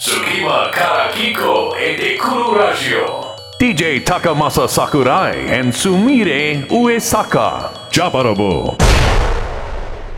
Tsukima Karakiko e Dekuru Radio. DJ Takamasa Sakurai and Sumire Uesaka. Japarobo.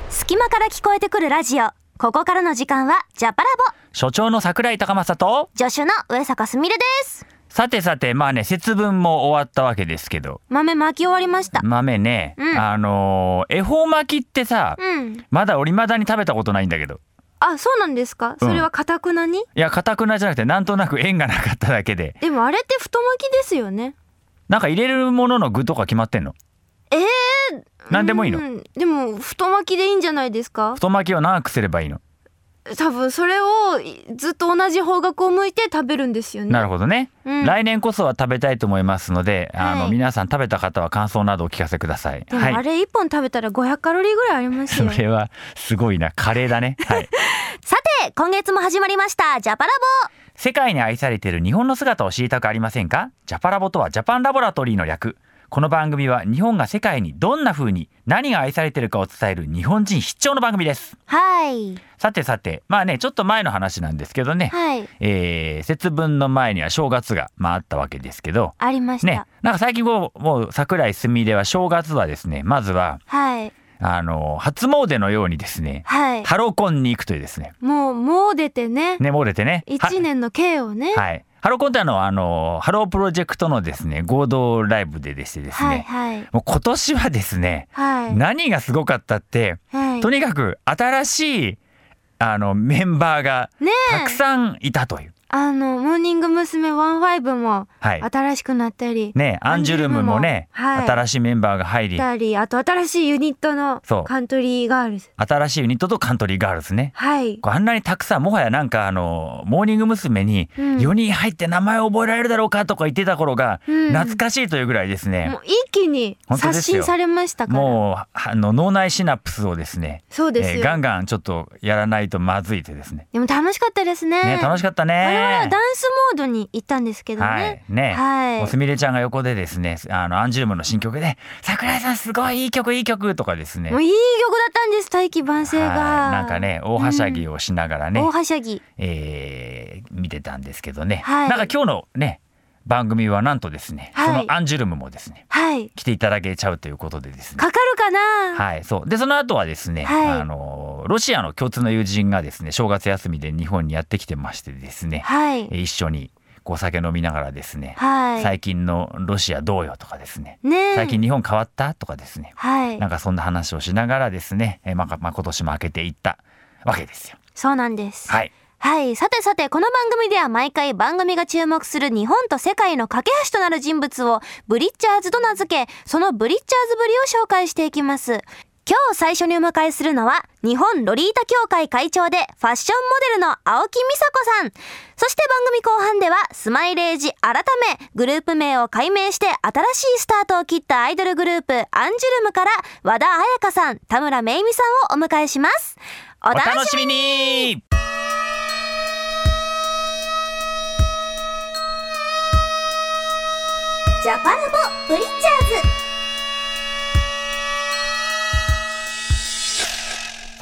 隙間から聞こえてくるラジオ。ここからの時間はジャパラボ所長の桜井高政と助手の上坂すみれです。さてさてまあね節分も終わったわけですけど。豆巻き終わりました。豆ね、うん。あのー恵方巻きってさ、うん。まだ俺まだに食べたことないんだけどあそうなんですか？それはかたくなに、いやかたくなじゃなくてなんとなく縁がなかっただけで。でもあれって太巻きですよね。なんか入れるものの具とか決まってんの？えー、何でもいいの？うん。でも太巻きでいいんじゃないですか？太巻きを長くすればいいの、多分それをずっと同じ方角を向いて食べるんですよね。なるほどね、うん。来年こそは食べたいと思いますので、あのはい皆さん食べた方は感想などお聞かせください。あれ一本食べたら500カロリーぐらいありますよ。それはすごいな。カレーだね。はい。さて今月も始まりました。ジャパラ世界に愛されている日本の姿を知りたくありませんか？ジャパラボとはジャパンラボラトリーの略この番組は日本が世界にどんな風に何が愛されているかを伝える日本人必聴の番組です。ボはい。さてさてまあねちょっと前の話なんですけどね、はい。えー節分の前には正月が、まあ、あったわけですけど。ありました、ね。なんか最近こうもう桜井すみれは正月はですねまずははい。あの初詣のようにですねはい。ハロコンに行くというですね。もうもう出てね。ね漏れてね。は一年の計をね、はい。ハローコンってあの、あの、ハロープロジェクトのですね、合同ライブででしてですね、はいはい。もう今年はですね、はい。何がすごかったって、はい。とにかく新しい、あの、メンバーがねたくさんいたという。あのモーニング娘。ワンファイブもはい。新しくなったり、ね、アンジュルムもね、はい。新しいメンバーが入り、たりあと新しいユニットのカントリーガールズ。新しいユニットとカントリーガールズね。はい。あんなにたくさんもはやなんかあのモーニング娘。にうん。4人入って名前を覚えられるだろうかとか言ってた頃がうん。懐かしいというぐらいですね、もう一気に刷新されましたから。もうあの脳内シナプスをですねそうです。よ、えーガンガンちょっとやらないとまずいてですね。でも楽しかったですね。ね。楽しかったね。はダンスモードに行ったんですけどね。はい。ね、はい。すみれちゃんが横でですね、あのアンジュルムの新曲で桜井さんすごいいい曲いい曲とかですね。もういい曲だったんです大器晩成が、はい。なんかね大はしゃぎをしながらね、大はしゃぎ。えー見てたんですけどね、はい。なんか今日のね番組はなんとですね、はい。そのアンジュルムもですねはい。来ていただけちゃうということでですね。かかるかな、はい、そう。でその後はですね、はい。あのロシアの共通の友人がですね正月休みで日本にやってきてましてですね、はいえ一緒にお酒飲みながらですね、はい最近のロシアどうよとかですね、ねえ最近日本変わったとかですね、はいなんかそんな話をしながらですね、えまあまあ今年も明けていったわけですよ。そうなんですはい、はい。さてさて、この番組では毎回番組が注目する日本と世界の架け橋となる人物をブリッチャーズと名付け、そのブリッチャーズぶりを紹介していきます。今日最初にお迎えするのは、日本ロリータ協会会長でファッションモデルの青木美佐子さん。そして番組後半では、スマイレージ改め、グループ名を改名して新しいスタートを切ったアイドルグループ、アンジュルムから、和田彩香さん、田村めいみさんをお迎えします。お楽しみにジャパラボブリッチャーズ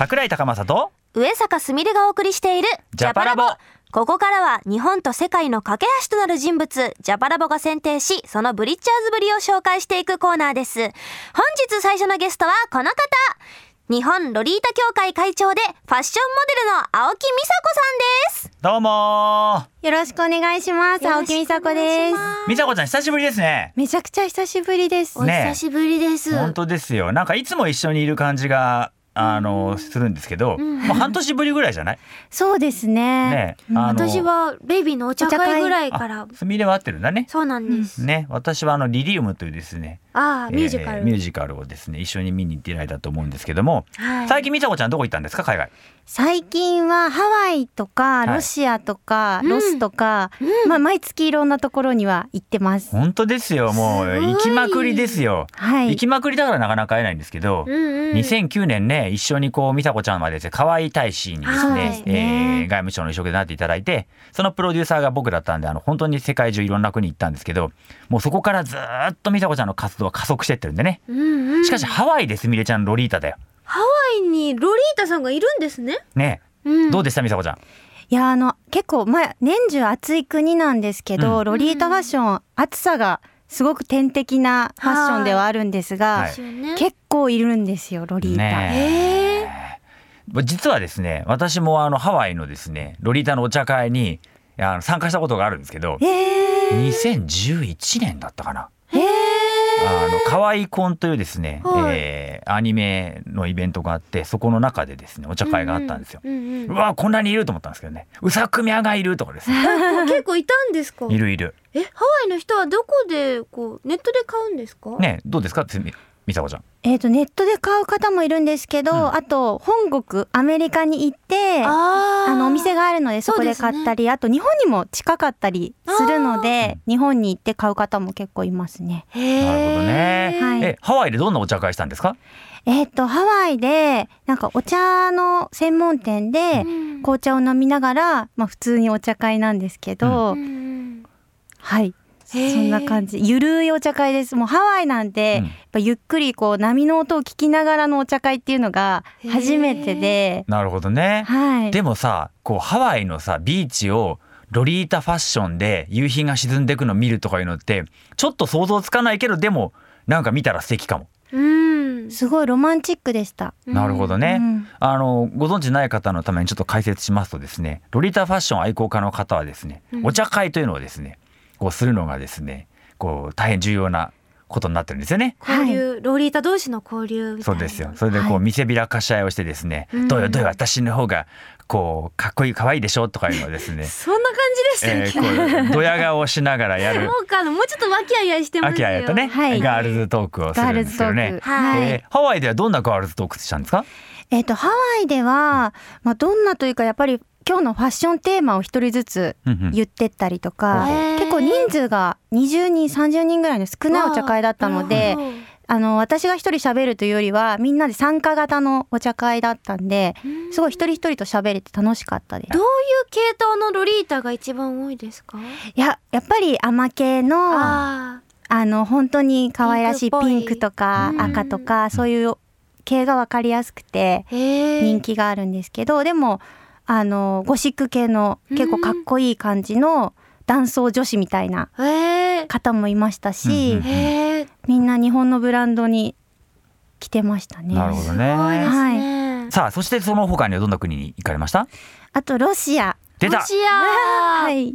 桜井高政とズ上坂すみれがお送りしているジャパラボここからは日本と世界の架け橋となる人物ジャパラボが選定しそのブリッチャーズぶりを紹介していくコーナーです本日最初のゲストはこの方日本ロリータ協会会長でファッションモデルの青木美佐子さんですどうもよろしくお願いします。青木美佐子です。美佐子ちゃん久しぶりですね。めちゃくちゃ久しぶりです。おね久しぶりです、本当ですよ。なんかいつも一緒にいる感じがあのするんですけど、もう半年ぶりぐらいじゃない？そうですね。ね、私はベイビーのお茶会ぐらいからあすみれは合ってるんだね。そうなんです、ね、私はあのリリウムというですね、ああミュージカル、えミュージカルをですね一緒に見に行っていただいたと思うんですけども、はい最近美佐子ちゃんどこ行ったんですか？海外？最近はハワイとかいロシアとか、うんロスとか、まあ毎月いろんなところには行ってます。本当ですよ。もう行きまくりですよ。はい行きまくりだからなかなか会えないんですけど。うんうん2009年ね一緒にこう美佐子ちゃんまでですね河合大使にですね,、はいえー外務省の一職でなっていただいてそのプロデューサーが僕だったんであの本当に世界中いろんな国行ったんですけどもうそこからずーっと美佐子ちゃんの活動は加速してってるんでね。うんうん。しかしハワイですみれちゃんロリータだよ。ハワイにロリータさんがいるんですね。ね、うん。どうでした美佐子ちゃん？いいやあの結構まあ年中暑い国なんですけど、うん。ロリータファッション暑さがすごく天敵なファッションではあるんですが、はい。結構いるんですよロリータ。ねえ。ー。実はですね私もあのハワイのですねロリータのお茶会にあの参加したことがあるんですけどえー、2011年だったかな。えーあの可愛いコンというですね、はいえーアニメのイベントがあってそこの中でですねお茶会があったんですよ。うんうんうわこんなにいると思ったんですけどねうさくみゃがいるとかですねあ結構いたんですか？いるいるえ、ハワイの人はどこでこうネットで買うんですか？。ねどうですか？みさこちゃんえー、とネットで買う方もいるんですけど、うん。あと本国アメリカに行ってあのお店があるのでそこで買ったり、あと日本にも近かったりするので日本に行って買う方も結構いますね。なるほどね、はい。えハワイでどんなお茶会したんですか？えっ、とハワイでなんかお茶の専門店でうん。紅茶を飲みながら、まあ、普通にお茶会なんですけど、うんうん。はいそんな感じ。ゆるいお茶会です。もうハワイなんて、うん。やっぱゆっくりこう波の音を聞きながらのお茶会っていうのが初めてで、なるほどね、はい、でもさこうハワイのさビーチをロリータファッションで夕日が沈んでいくのを見るとかいうのってちょっと想像つかないけどでもなんか見たら素敵かも。うん。すごいロマンチックでした。なるほどね、うん。あのご存知ない方のためにちょっと解説しますとですねロリータファッション愛好家の方はですね、うん。お茶会というのをですねこうするのがですねこう大変重要なことになってるんですよね。交流、ロリータ同士の交流。そうですよ。それでこうはい見せびらかし合いをしてですね、うんどうよどうよ私の方がこうかっこいい可愛いでしょとかいうのをですね、そんな感じでえしたっけ。ー、こうドヤ顔をしながらやるもうかのもうちょっと和気あいあいしてますよ。秋あやとね、はいガールズトークをするんですけどねはいはいえーハワイではどんなガールズトークしたんですか？えっ、とハワイでは、まあ、どんなというかやっぱり今日のファッションテーマを一人ずつ言ってったりとか、結構人数が20人30人ぐらいの少ないお茶会だったのであの私が一人喋るというよりはみんなで参加型のお茶会だったんですごい一人一人と喋れて楽しかったです。どういう系統のロリータが一番多いですか？いややっぱり甘系のああの本当に可愛らしいピンクとかうん。赤とかそういう系が分かりやすくて。人気があるんですけどでもあのゴシック系の結構かっこいい感じの男装女子みたいな。方もいましたし。みんな日本のブランドに着てましたね。なるほどすごいですね。ね。さあそしてその他にはどんな国に行かれました？あとロシア。出たロシア。はい。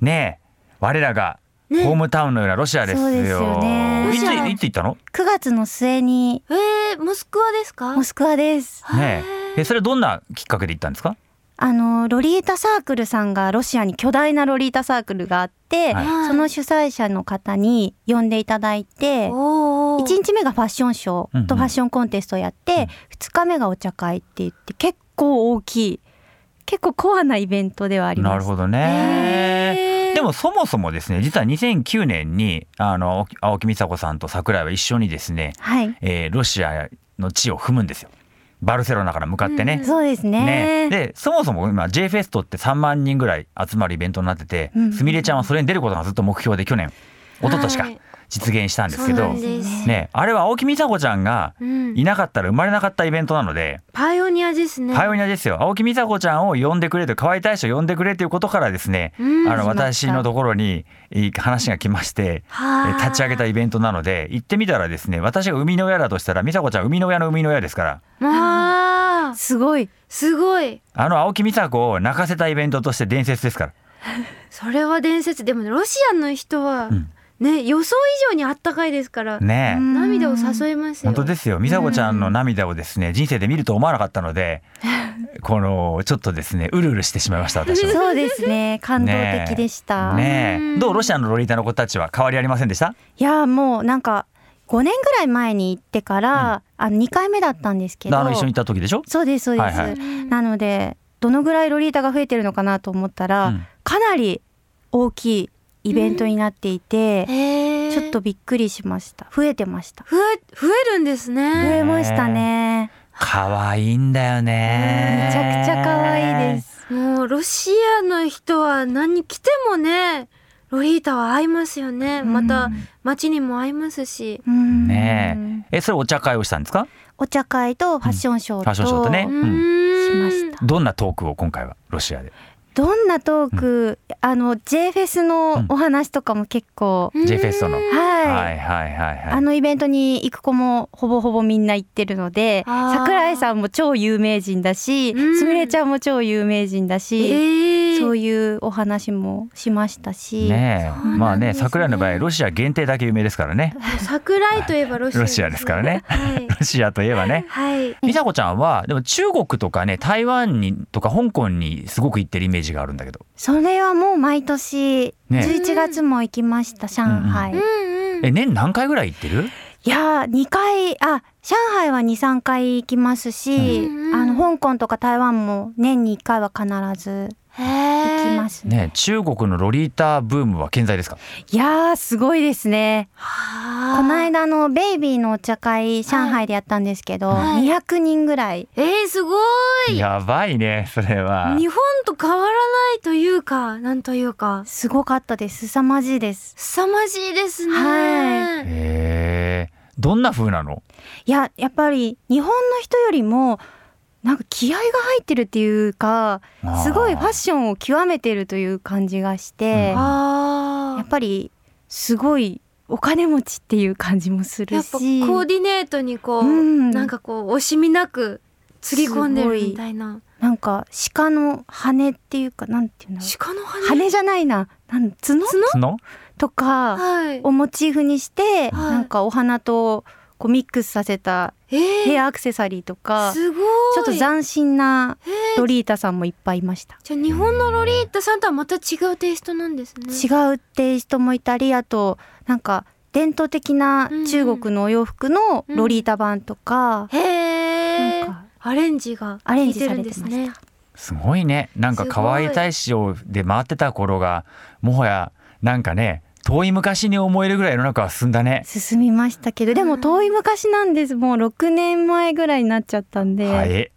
ねえ我らがねホームタウンのようなロシアですよ。そうですよねいついつ行ったの？9月の末にええ、モスクワですか？モスクワです。ねええそれどんなきっかけで行ったんですか？あのロリータサークルさんがロシアに巨大なロリータサークルがあって、はいその主催者の方に呼んでいただいて。おお。1日目がファッションショーとファッションコンテストをやって、2日目がお茶会って言って結構大きい結構コアなイベントではありますなるほどへね。ーでもそもそもですね実は2009年にあの青木美佐子さんと桜井は一緒にですね、はいえーロシアの地を踏むんですよバルセロナから向かってね。そうですね。ね、でそもそも今 J フェストって3万人ぐらい集まるイベントになってて、うん。すみれちゃんはそれに出ることがずっと目標で去年。一昨年か。はい実現したんですけど、そうなんです。ね、あれは青木美佐子ちゃんがうん。いなかったら生まれなかったイベントなので、パイオニアですね。パイオニアですよ。青木美佐子ちゃんを呼んでくれと河合大使を呼んでくれということからですね、うん。あの私のところに話が来まして、えはあ立ち上げたイベントなので行ってみたらですね私が生みの親だとしたら美佐子ちゃん生みの親の生みの親ですから。まあ、すごい。すごい。あの青木美佐子を泣かせたイベントとして伝説ですから。それは伝説。でもねロシアの人は、うんね予想以上にあったかいですから、ね。涙を誘いますよ。本当ですよ。美佐子ちゃんの涙をですね人生で見ると思わなかったので このちょっとですねうるうるしてしまいました私は。そうですね。感動的でした、ね。うん。えどうロシアのロリータの子たちは変わりありませんでした？いやもうなんか5年ぐらい前に行ってから、あの2回目だったんですけどあの一緒にいた時でしょ？そうですそうです、はいはい。うんなのでどのぐらいロリータが増えてるのかなと思ったら、うん。かなり大きいイベントになっていて、へえちょっとびっくりしました。増えてました。増え増えるんです増ね。えましたね。可愛いんだよね。めちゃくちゃ可愛いです。もうロシアの人は何着てもねロリータは合いますよね。また街にも合いますし。うん。ねえ。えそれお茶会をしたんですか？お茶会とファッションショーと、ファッションショーとね。うん。しました。どんなトークを今回はロシアで？どんなトーク、あの J フェスのお話とかも結構、J フェストの。はい、はいはいはいはい。あのイベントに行く子もほぼほぼみんな行ってるので桜井さんも超有名人だしうん。すみれちゃんも超有名人だし、えー、そういうお話もしましたし、ねえ、まあね、桜井の場合ロシア限定だけ有名ですからね。桜井といえばロシア。ロシアですからね。はい。ロシアといえばね。はい。美佐子ちゃんはでも中国とかね台湾にとか香港にすごく行ってるイメージがあるんだけど。それはもう毎年ね。11月も行きました、上海、え年何回ぐらい行ってる？いやー2回あ上海は23回行きますし、うん。あの香港とか台湾も年に1回は必ずへ行きーますね。ね中国のロリータブームは健在ですか？いやーすごいですね。はあこの間のベイビーのお茶会上海でやったんですけど、はい200人ぐらいえー、すごいやばいねそれは。日本と変わらないというかなんというかすごかったです凄まじいです。凄まじいですね、はへえ。どんな風なの？いややっぱり日本の人よりもなんか気合が入ってるっていうかすごいファッションを極めてるという感じがして、うん。あやっぱりすごいお金持ちっていう感じもするやっぱコしーディネートにこう、うん。なんかこう惜しみなくつぎ込んでるみたいな。なんか鹿の羽っていうかなんていうの鹿の羽？羽じゃないな。なん角？角？とかはい。をモチーフにして、はい。なんかお花とこうミックスさせたえー、ヘアアクセサリーとか、すごい。ちょっと斬新なロリータさんもいっぱいいました。じゃあ日本のロリータさんとはまた違うテイストなんですね。違うっていう人もいたりあとなんか伝統的な中国のお洋服のロリータ版とか、へえなんかアレンジがアレンジされてました。ですねすごいね。なんかすごい大使をで回ってた頃がもはやなんかね遠い昔に思えるぐらい世の中は進んだね。進みましたけどでも遠い昔なんですもう6年前ぐらいになっちゃったんで、はい。ね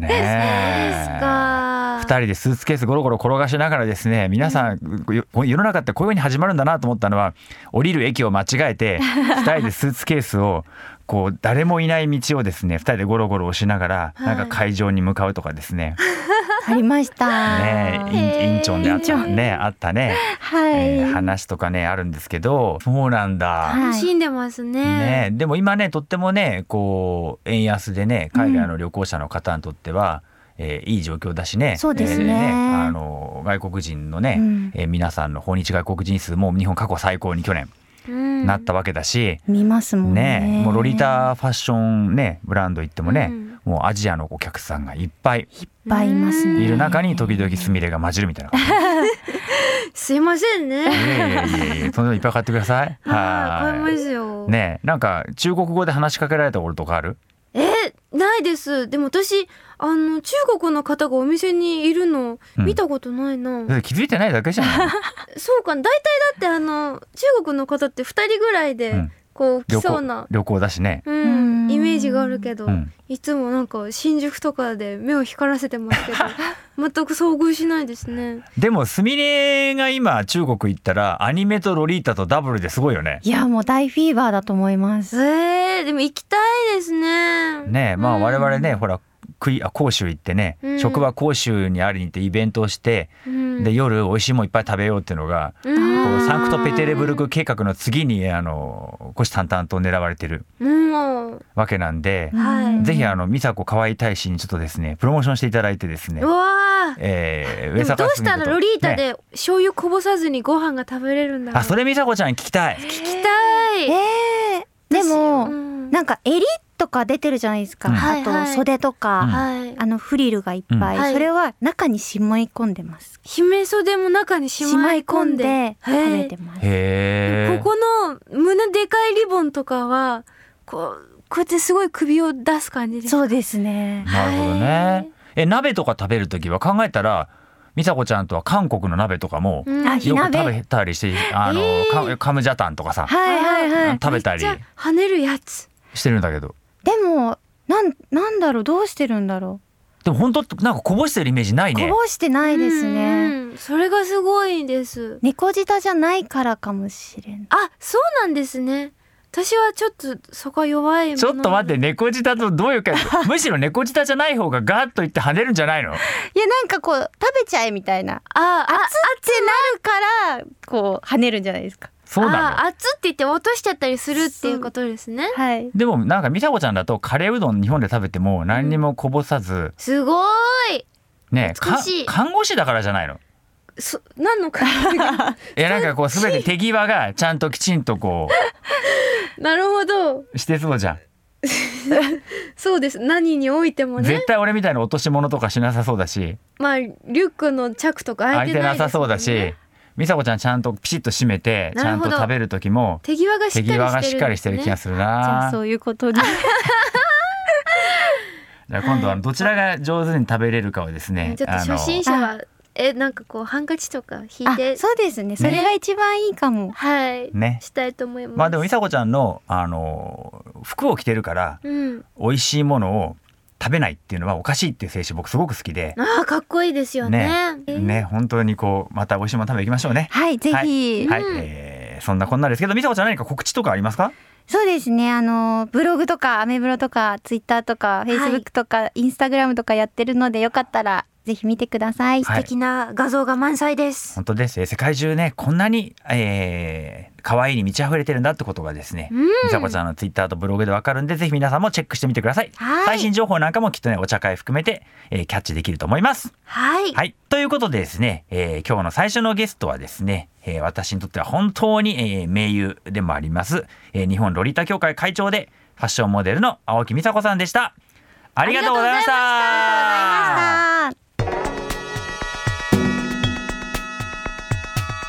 え。ですか二人でスーツケースゴロゴロ転がしながらですね皆さん、よ世の中ってこういう風に始まるんだなと思ったのは降りる駅を間違えて 二人でスーツケースをこう誰もいない道をですね二人でゴロゴロ押しながらはい。なんか会場に向かうとかですね、ありました。ねえインインチョンであったねあったね、はい、えー話とかねあるんですけどそうなんだ。はい。楽しんでますね。ね、でも今ねとってもねこう円安でね海外の旅行者の方にとっては、えーいい状況だしね。そうですね。あの外国人のね、うん。えー皆さんの訪日外国人数も日本過去最高に去年。うんなったわけだし、見ますもんね。ねもうロリータファッションねブランド行ってもね、うんもうアジアのお客さんがいっぱいいっぱいいますね。いる中に時々スミレが混じるみたいな感じ。すいませんねいやいやいやいやそんなのいっぱい買ってください。はい買いまい。すよねなんか中国語で話しかけられたこととかある？えないです。でも私あの中国の方がお店にいるのうん。見たことないな、だって気づいてないだけじゃない？そうか大体だってあの中国の方って2人ぐらいでうんこう来そうな、旅行だしね。うん。うん。イメージがあるけど、うん。いつもなんか新宿とかで目を光らせてますけど 全く遭遇しないですね。でもスミレが今中国行ったらアニメとロリータとダブルですごいよね。いやもう大フィーバーだと思います。えー、でも行きたいですね。ねえまあうん。我々ね、ほら食いあ広州行ってね、うん。職場広州にありに行ってイベントをして、うん。で夜美味しいもんいっぱい食べようっていうのが、うん。こうサンクトペテレブルク計画の次にあの虎視眈々と狙われてるわけなんで、はい。ぜひあの美佐子河合大使にちょっとですねプロモーションしていただいてですねう、わー。えー、でもどうしたらロリータね。で醤油こぼさずにご飯が食べれるんだろう。あそれ美佐子ちゃん聞きたい。聞きたい、えー、でも、うんなんか襟とか出てるじゃないですか、うん。あはいはい。と袖とか、うん。はい。あのフリルがいっぱい、うん。はいそれは中にしまい込んでます。姫袖も中にしまい込んで。込んで食べへてます。ここの胸でかいリボンとかはこうこうやってすごい首を出す感じですそうですね。なるほどね。え鍋とか食べるときは考えたら美佐子ちゃんとは韓国の鍋とかもよく食べたりしてあの、えー。カカムジャタンとかさはいはいはい。食べたり。跳ねるやつしてるんだけど。でもなんなんだろうどうしてるんだろでも本当なんかこぼしてるイメージないうね。こ。ぼしてないですね。うん。それがすごいです。猫舌じゃないからかもしれん。あそうなんですね。私はちょっとそこは弱いもの。ちょっと待って猫舌とどういうか むしろ猫舌じゃない方がガーッといって跳ねるんじゃないの？いやなんかこう食べちゃえみたいな。ああ熱ってなるからこう跳ねるんじゃないですかそうなのあ熱って言って落としちゃったりするっていうことですね。はい。でもなんか美佐子ちゃんだとカレーうどん日本で食べても何にもこぼさず、すごい。ねか美しい。看護師だからじゃないの？そ何のか。いやなんかこう全て手際がちゃんときちんとこ なるほど。うしてそうじゃん。そうです。何においてもね。絶対俺みたいな落とし物とかしなさそうだし。まあリュックのチャックとか開開いていてないなさそうだですもんねし美佐子ちゃんちゃんとピシッと締めてちゃんと食べる時も手際がしっかりしてる手際がしっかりしてる気がするじゃなあそういうことで じゃあ今度はどちらが上手に食べれるかをですねちょっと初心者はえなんかこうハンカチとか引いあてそうですね。それが一番いいかも、はい。ね。したいと思います。まあでも美佐子ちゃんのあの服を着てるからうん。美味しいものを食べないっていうのはおかしいっていう精神僕すごく好きで。あーかっこいいですよね。ね。ね本当にこうまた美味しいもの食べに行きましょうね。はいぜひ、はい、えーそんなこんなですけど美佐子ちゃん何か告知とかありますか？そうですね。あのブログとかアメブロとかツイッターとかフェイスブックとか、インスタグラムとかやってるのでよかったらぜひ見てください、はい素敵な画像が満載です本当です。えー世界中ねこんなに、えー、可愛いに満ち溢れてるんだってことがですね、うん美佐子ちゃんのツイッターとブログでわかるんでぜひ皆さんもチェックしてみてください。はい最新情報なんかもきっとねお茶会含めて、えーキャッチできると思います。はいはい。ということでですね、えー今日の最初のゲストはですね、えー私にとっては本当に、えー盟友でもあります、えー日本ロリータ協会会長でファッションモデルの青木美佐子さんでした。ありがとうございました。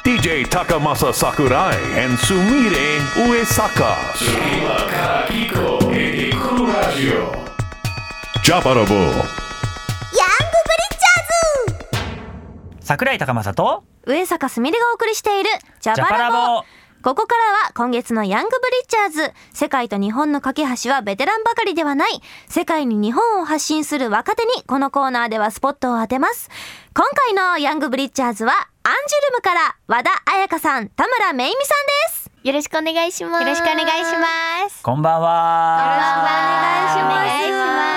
DJ Takamasa Sakurai and Sumire Uesaka. Tsukima Karakiko e Dekuru Radio. Jabarabo. 桜井高政と上坂すみれがお送りしているジャジャパラボボ。ここからは今月のヤングブリッチャーズ世界と日本の架け橋はベテランばかりではない世界に日本を発信する若手にこのコーナーではスポットを当てます今回のヤングブリッチャーズはアンジュルムから和田彩香さん田村めいみさんですよろしくお願いしますよろしくお願いします。こんばんは。よろしくお願いします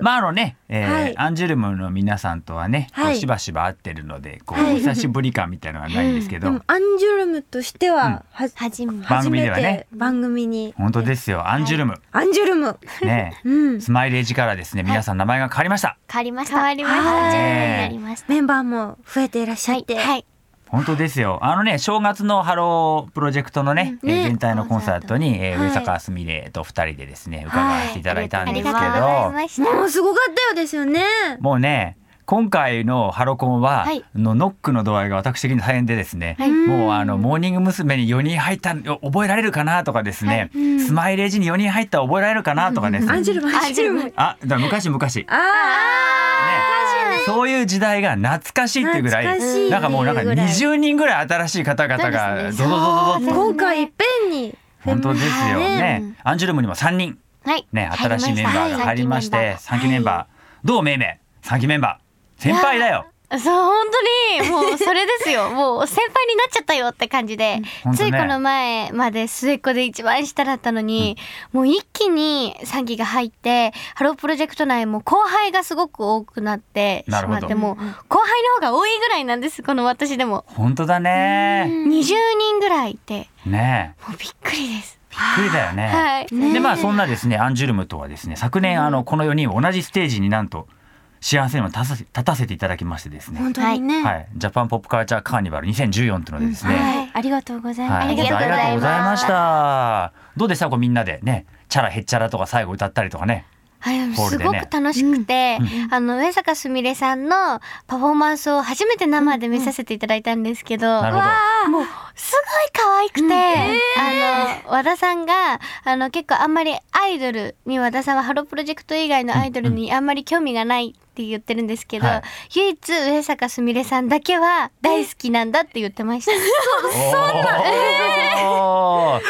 まああのね、えーはい。アンジュルムの皆さんとはね、こうはい。しばしば会ってるので、こう、はい。お久しぶり感みたいなのはないんですけど、でもアンジュルムとしては、ははじめ。番組ではね。初めて番組に。本当ですよ、アンジュルム、アンジュルム。ね、うん。スマイレージからですね、皆さん名前が変わりました。変わりました。変わりました10年になりました。メンバーも増えていらっしゃって、はい。本当ですよ。あのね、正月のハロープロジェクトのね、うんね。えー全体のコンサートに、えーはい。上坂すみれと二人でですね、伺わせていただいたんあですけど、りがとうござい。もうすごかったよですよね。もうね、今回のハロコンは、はい。のノックの度合いが私的に大変でですね、はい。もうあのモーニング娘。に4人入ったの覚えられるかなとかですね、スマイレージに4人入った覚えられるかなとかですね、アンジュルムアンジュルムあだ昔。々ね。あそういう時代が懐かしいっていうぐらい。なんかもうなんかぐらい。20人ぐらい新しい方々がそうですね。ドドドドドーと今回いっぺんに。本当ですよ。ねね。アンジュルムにも3人。はい。ね新しいメンバーが入りましてはい。3期メンバー。どうめいめい。3期メンバー。先輩だよそう本当にもうそれですよ。もう先輩になっちゃったよって感じで、ね。ついこの前まで末っ子で一番下だったのに、もう一気に3期が入ってハロープロジェクト内も後輩がすごく多くなってしまってもう後輩の方が多いぐらいなんですこの私でも。本当だね。20人ぐらいいて。ねもうびっくりです。びっくりだよね。はい。でまあそんなですねアンジュルムとはですね昨年あのこの4人を同じステージになんと幸せにも立たせていただきましてですね。本当にね、はい。ジャパンポップカルチャーカーニバル2014ってい。うのでです。ね、はい。ありがとうございます、はいありがとうございました。どうでした？こうみんなでね。チャラヘッチャラとか最後歌ったりとかね。はい、すごく楽しくて、あの上坂すみれさんのパフォーマンスを初めて生で見させていただいたんですけど、なるほど。もうすごい可愛くて、あの和田さんがあの結構あんまりアイドルに和田さんはハロープロジェクト以外のアイドルにあんまり興味がないって言ってるんですけど、はい。唯一上坂すみれさんだけは大好きなんだって言ってました。そんな、えー、まあ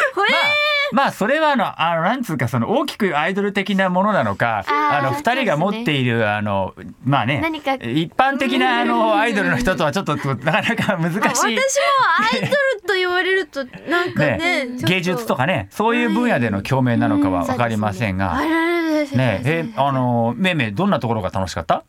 まあそれはあのあのなんつうかその大きくアイドル的なものなのかあの二人が持っているあのまあね何か一般的なあのアイドルの人とはちょっとなかなか難しい。私もアイドルと言われるとなんかねね芸術とかねそういう分野での共鳴なのかは分かりませんが、あららららねえあのめいめいどんなところが楽しかったあ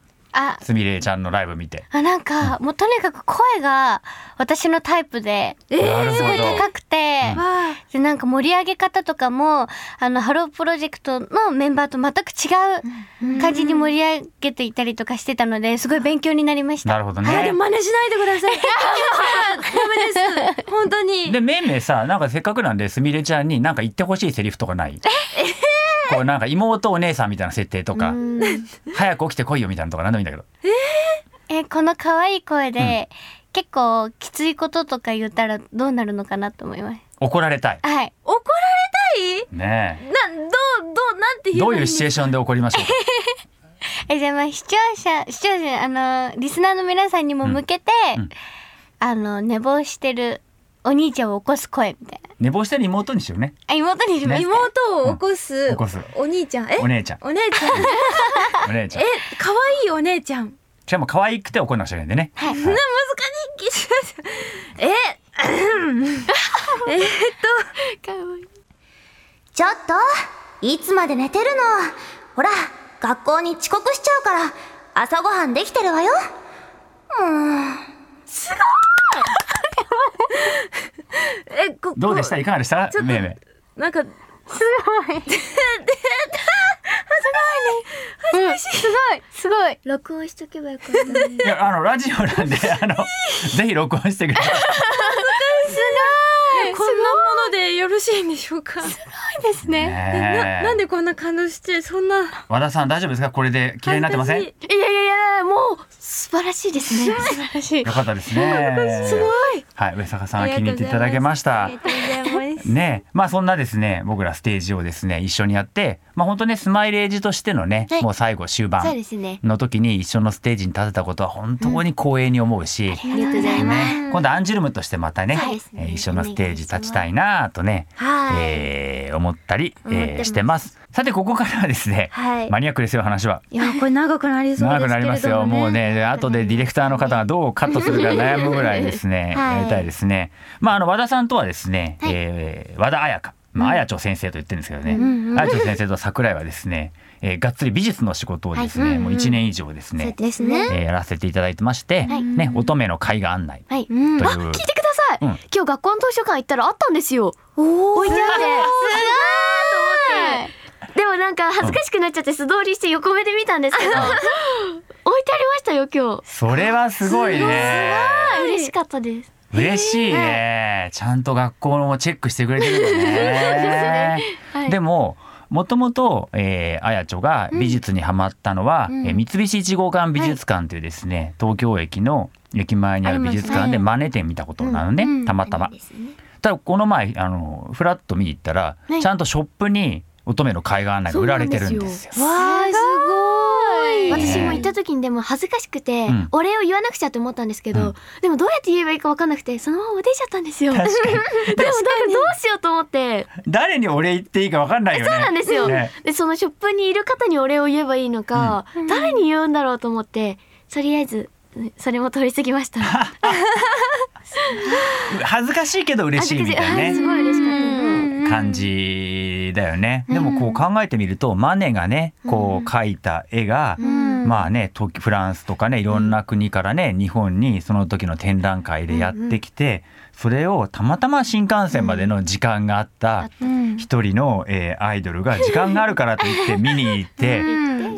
すみれいちゃんのライブ見て。あなんかもうとにかく声が私のタイプでなるほすごいど高くて、わでなんか盛り上げ方とかもあのハロープロジェクトのメンバーと全く違う感じに盛り上げていたりとかしてたのですごい勉強になりました。なるほどあいやでねも。真似しないでください。ダメです。本当に。でめいめいさなんかせっかくなんですみれちゃんになんか言ってほしいセリフとかない？こうなんか妹お姉さんみたいな設定とかうん。早く起きてこいよみたいなのとか何でもいいんだけど。えこの可愛い声で、結構きついこととか言ったらどうなるのかなと思います。怒られたい。はい。怒られたい？ねなどうどうなんてえどういうシチュエーションで怒りましょう？か えじゃあまあ視聴者視聴者あのリスナーの皆さんにも向けて、うん。うん。あの寝坊してるお兄ちゃんを起こす声みたいな。寝坊してる妹にしようね。あ妹にします、ね。妹を起こす、うん。起こす。お兄ちゃん。え？お姉ちゃん。お姉ちゃん。お姉ちゃん。え可愛いお姉ちゃん。しかも可愛くて怒んなくちゃいけないんでね。はい。難しいえ？えっちょっといつまで寝てるの？ほら学校に遅刻しちゃうから朝ごはんできてるわよ えこどうでした？いかがでした？めいめいなんかすごい。すごい。録音しとけばよかった、ね。いやあのラジオなんであの ぜひ録音してください。こんなものでよろしいんでしょうか。ですね。ねえ。なんでこんな感動してそんな。和田さん大丈夫ですか？これで綺麗になってません？いいやいやいやもう素晴らしいですね。素晴らしい。かったですね。すごい。はい上坂さん気に入っていただけました。ありがとうございますね。まあそんなですね僕らステージをですね一緒にやってまあ本当ねスマイレージとしてのね、はい。もう最後終盤。の時に一緒のステージに立てたことは本当に光栄に思うし、ありがとうございます。ね、今度アンジュルムとしてまたね一緒のステージ立ちたいなとね、はい。えー思ったり、えーしてます。さてここからはですね、はい。マニアックですよ話は。いやこれ長くなりそうですけれども、ね、長くなりますよもうねで後でディレクターの方がどうカットするか悩むぐらいですね、はい。やりたいですね。まああの和田さんとはですね、はい。えー和田彩香。まあ、綾長先生と言ってるんですけどね、んうん綾長先生と桜井はですね、えーがっつり美術の仕事をですね、はい。もう1年以上ですね、ですね、えーやらせていただいてまして、はい。ね乙女の絵画案内はい。う。んとい。う、聞いてください、うん。今日学校の図書館行ったらあったんですよ。お置いてあって。すでもなんか恥ずかしくなっちゃって素通りして横目で見たんですけど。置いてありましたよ今それはすごいね。日嬉しかったです嬉しいね、ちゃんと学校もチェックしてくれてるよね。はい。でももともと、えー、あやちょが美術にはまったのは、えー三菱一号館美術館というですね、東京駅の駅前にある美術館で真似店見たことなのね、たまたま。ただこの前あのフラッと見に行ったら、ちゃんとショップに乙女の絵画案内が売られてるんですよ。わあすごい私も行った時にでも恥ずかしくて、うん。お礼を言わなくちゃって思ったんですけど、うん。でもどうやって言えばいいか分かんなくてそのまま出ちゃったんですよ。でもなんかどうしようと思って。誰にお礼言っていいかわかんないよね。そうなんですよ、ね。でそのショップにいる方にお礼を言えばいいのか、誰に言うんだろうと思ってとりあえずうんそれも通り過ぎました。恥ずかしいけど嬉しいみたいなね。はい。す。ごい嬉しかった感じだよね。でもこう考えてみるとマネがねこう描いた絵が、まあねとフランスとかねいろんな国からね日本にその時の展覧会でやってきて、それをたまたま新幹線までの時間があった一人の、えーアイドルが時間があるからといって見に行って、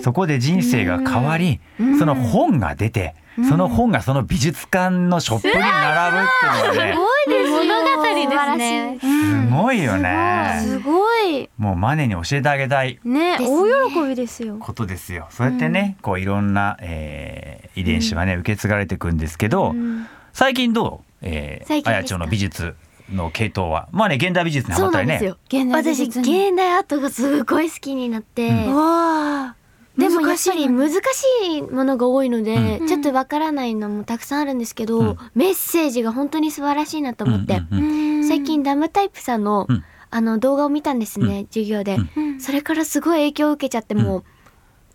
そこで人生が変わり、その本が出て、その本がその美術館のショップに並ぶっていうのはね物語ですね。すごいよね。すごい。もうマネに教えてあげたい。ね大喜びですよ。ことですよ。そうやってね、こういろんな、えー遺伝子はね、受け継がれていくんですけど、最近どう、えー、あやちょの美術の系統は。まあね現代美術にハマったりね。そうなんですよ。現代美私術に。現代アートがすごい好きになって、うん。わあでもやっ難しいぱり難しいものが多いので、うん。ちょっとわからないのもたくさんあるんですけど、うん。メッセージが本当に素晴らしいなと思って、うんうんうん最近ダムタイプさんのうん。あの動画を見たんですね、授業で、それからすごい影響を受けちゃってもう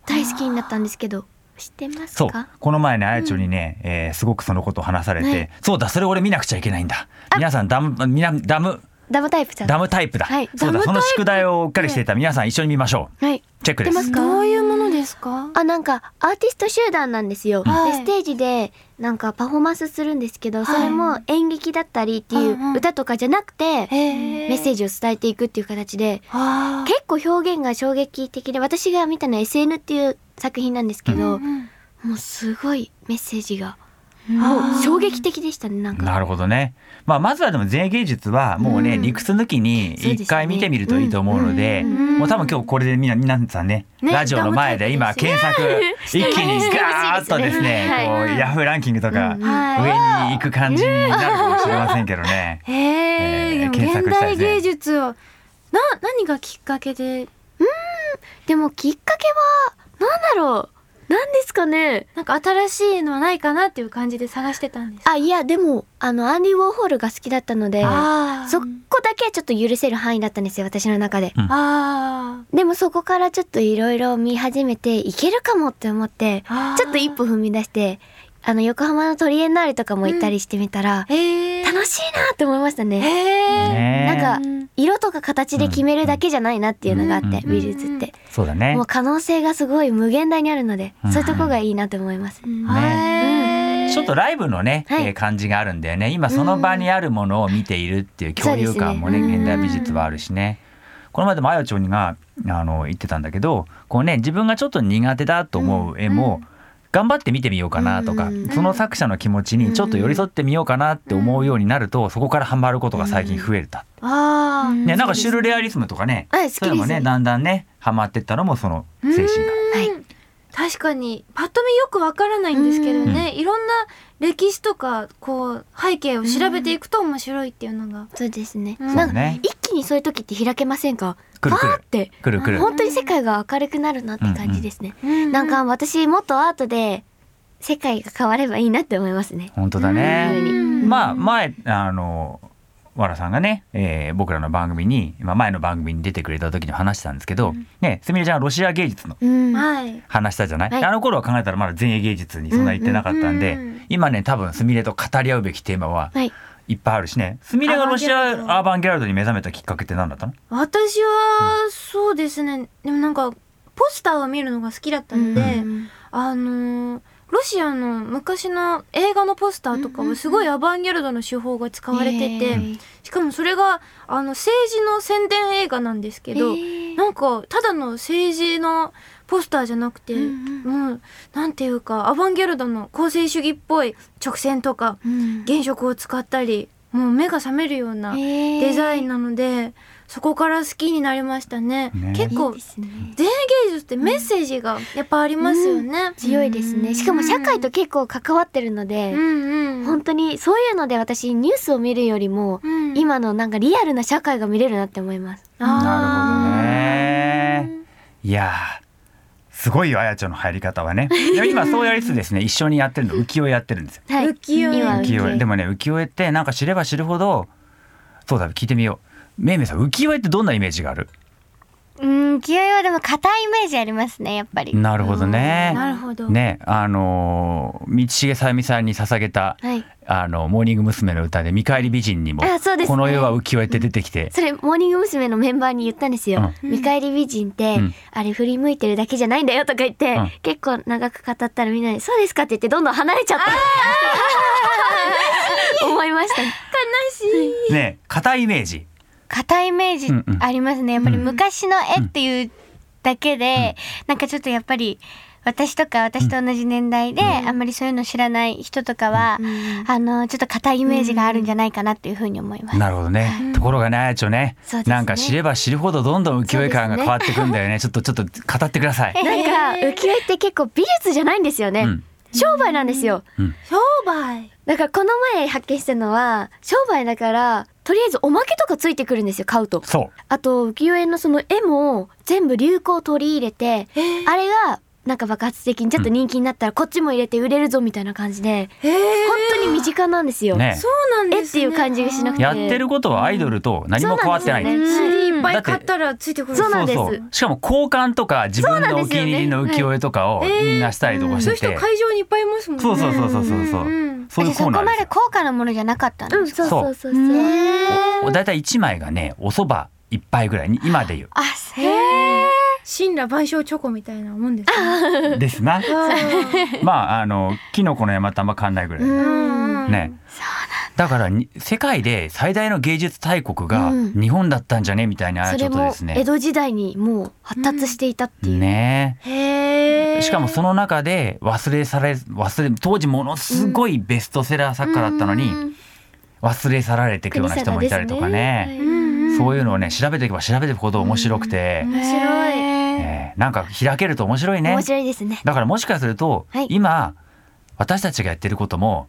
大好きになったんですけど知ってますそう。かこの前ねあやちょにね、えーすごくそのことを話されて、ねそうだそれ俺見なくちゃいけないんだ。皆さんダムみなダム？ダムタイプダムタイプだ、はい。そうだその宿題をうっかりしていた皆さん一緒に見ましょう。はい。チェックです。どういうですか？あなんかアーティスト集団なんですよ、はい。でステージでなんかパフォーマンスするんですけど、それも演劇だったりっていうんうん。う歌とかじゃなくて、メメッセージを伝えていくっていう形であ結構表現が衝撃的で私が見たのは SN っていう作品なんですけど、もうすごいメッセージがもう衝撃的でしたねなんか。なるほどね、まあ、まずはでも前芸術はもうね、うん。理屈抜きに一回見てみるといいと思うのでもう多分今日これでみんな皆さんねねラジオの前で今検索 一気にガーッとですねはい。こうヤフーランキングとかは上に行く感じになるかもしれませんけどね。え、えー検索現したいね。代芸術をな何がきっかけででもきっかけはなんだろうなんですかね。なんか新しいのはないかなっていう感じで探してたんです。あいやでもあのアンディ・ウォーホールが好きだったのでそこだけはちょっと許せる範囲だったんですよ私の中で。うん。あでもそこからちょっといろいろ見始めていけるかもって思ってちょっと一歩踏み出してあの横浜のトリエンナーレとかも行ったりしてみたら、ーへえ。楽しいなって思いましたね。なんか色とか形で決めるだけじゃないなっていうのがあって、うん美術って、そうだね。もう可能性がすごい無限大にあるので、うん。そういうとこがいいなと思います。ちょっとライブのね、はい。えー感じがあるんだよね。今その場にあるものを見ているっていう共有感もねね現代美術はあるしね。この前でもあやちょにがあの言ってたんだけどこうね自分がちょっと苦手だと思う絵も、頑張って見てみようかなとか、うん。その作者の気持ちにちょっと寄り添ってみようかなって思うようになると、そこからハマることが最近増えた、あうんねなんかシュルレアリスムとかね、そういうのもねだんだんねハマってったのもその精神が。はい確かにパッと見よくわからないんですけどね、いろんな歴史とかこう背景を調べていくと面白いっていうのが、そうですね。うんなんかね一気にそういう時って開けませんか？くるくる。って。くるくる。本当に世界が明るくなるなって感じですね。うなんか私もっとアートで世界が変わればいいなって思いますね。本当だね。うん。まあ前あのわらさんがね、えー僕らの番組に、まあ、前の番組に出てくれた時に話したんですけど、ねすみれちゃんはロシア芸術の話したじゃない、はい。あの頃は考えたらまだ前衛芸術にそんな言ってなかったんで、うんうんうん。今ね多分すみれと語り合うべきテーマははい。いっぱいあるしね。すみれがロシアアバンギャルドアーバンギャルドに目覚めたきっかけって何だったの？私はそうですね。でもなんかポスターを見るのが好きだったので、うん。あのーロシアの昔の映画のポスターとかはすごいアバンギャルドの手法が使われてて、しかもそれがあの政治の宣伝映画なんですけど、なんかただの政治のポスターじゃなくて、うんもうなんていうかアバンギャルドの構成主義っぽい直線とかうん。原色を使ったりもう目が覚めるようなデザインなのでそこから好きになりましたね。ね。結構いいですね。芸術ってメッセージがやっぱありますよね。強いですね。しかも社会と結構関わってるので、うんうん。本当にそういうので私ニュースを見るよりも、うん。今のなんかリアルな社会が見れるなって思います。あなるほどー。ねいやーすごいよあやちゃんの入り方はね。今そうやりつつですね一緒にやってるの浮世絵やってるんですよ。はい。浮世絵。今浮世絵。でもね浮世絵ってなんか知れば知るほどそうだ聞いてみよう。めいめいさん浮世絵ってどんなイメージがある？うん、気合はでも硬いイメージありますね、やっぱり。なるほどねなるほど。ねあのー道重さゆみさんに捧げたはい。あのモーニング娘。の歌で「見返り美人」にもあそうですねこの世は浮世絵って出てきて、それ、モーニング娘。のメンバーに言ったんですよ。見返り美人って、うんあれ振り向いてるだけじゃないんだよとか言って、うん結構長く語ったらみんなに、そうですかって言ってどんどん離れちゃった。思いました。ね硬いイメージ硬いイメージうんうん。ありますね。やっぱり昔の絵っていうだけで、なんかちょっとやっぱり私とか私と同じ年代で、あんまりそういうの知らない人とかは、あのちょっと硬いイメージがあるんじゃないかなっていうふうに思います。なるほどね、ところがねあやちょねね。なんか知れば知るほどどんどん浮世絵感が変わってくんだよね。ちょっとちょっと語ってください、なんか浮世絵って結構美術じゃないんですよね。うん。商売なんですよ。商売。だからこの前発見したのは商売だからとりあえずおまけとかついてくるんですよ買うと。そう。あと浮世絵のその絵も全部流行を取り入れて、あれがなんか爆発的にちょっと人気になったらこっちも入れて売れるぞみたいな感じで、へえ。本当に身近なんですよ。ね。そうなんですね。っていう感じがしなくて。やってることはアイドルと何も変わってない。そうなんですよね CD いっぱい買ったらついてくる。そうなんです。そうそう。しかも交換とか自分のお気に入りの浮世絵とかをみんなしたりとかしてて、そういう人会場にいっぱいいますもんね。そうそうそうそうそう。そう、んそういうコそこまーナーですよ。で高価なものじゃなかったんですか、そうそうそうそう。おだいたい1枚がねお蕎麦一杯ぐらいに今で言あへえ神羅万象チョコみたいなもんですねうですなまああのキノコの山とあんま変わんないぐらい、うんねだからに世界で最大の芸術大国がうん。日本だったんじゃね？みたいなちょっとですね。江戸時代にもう発達していたっていう、ね。へえしかもその中で忘れされ忘れ当時ものすごいベストセラー作家だったのに忘れ去られていくような人もいたりとかね。そういうのをね調べていけば調べていくほど面白くて、面白い。え。ーなんか開けると面白いね。面白いですね。だからもしかすると、はい。今私たちがやってることも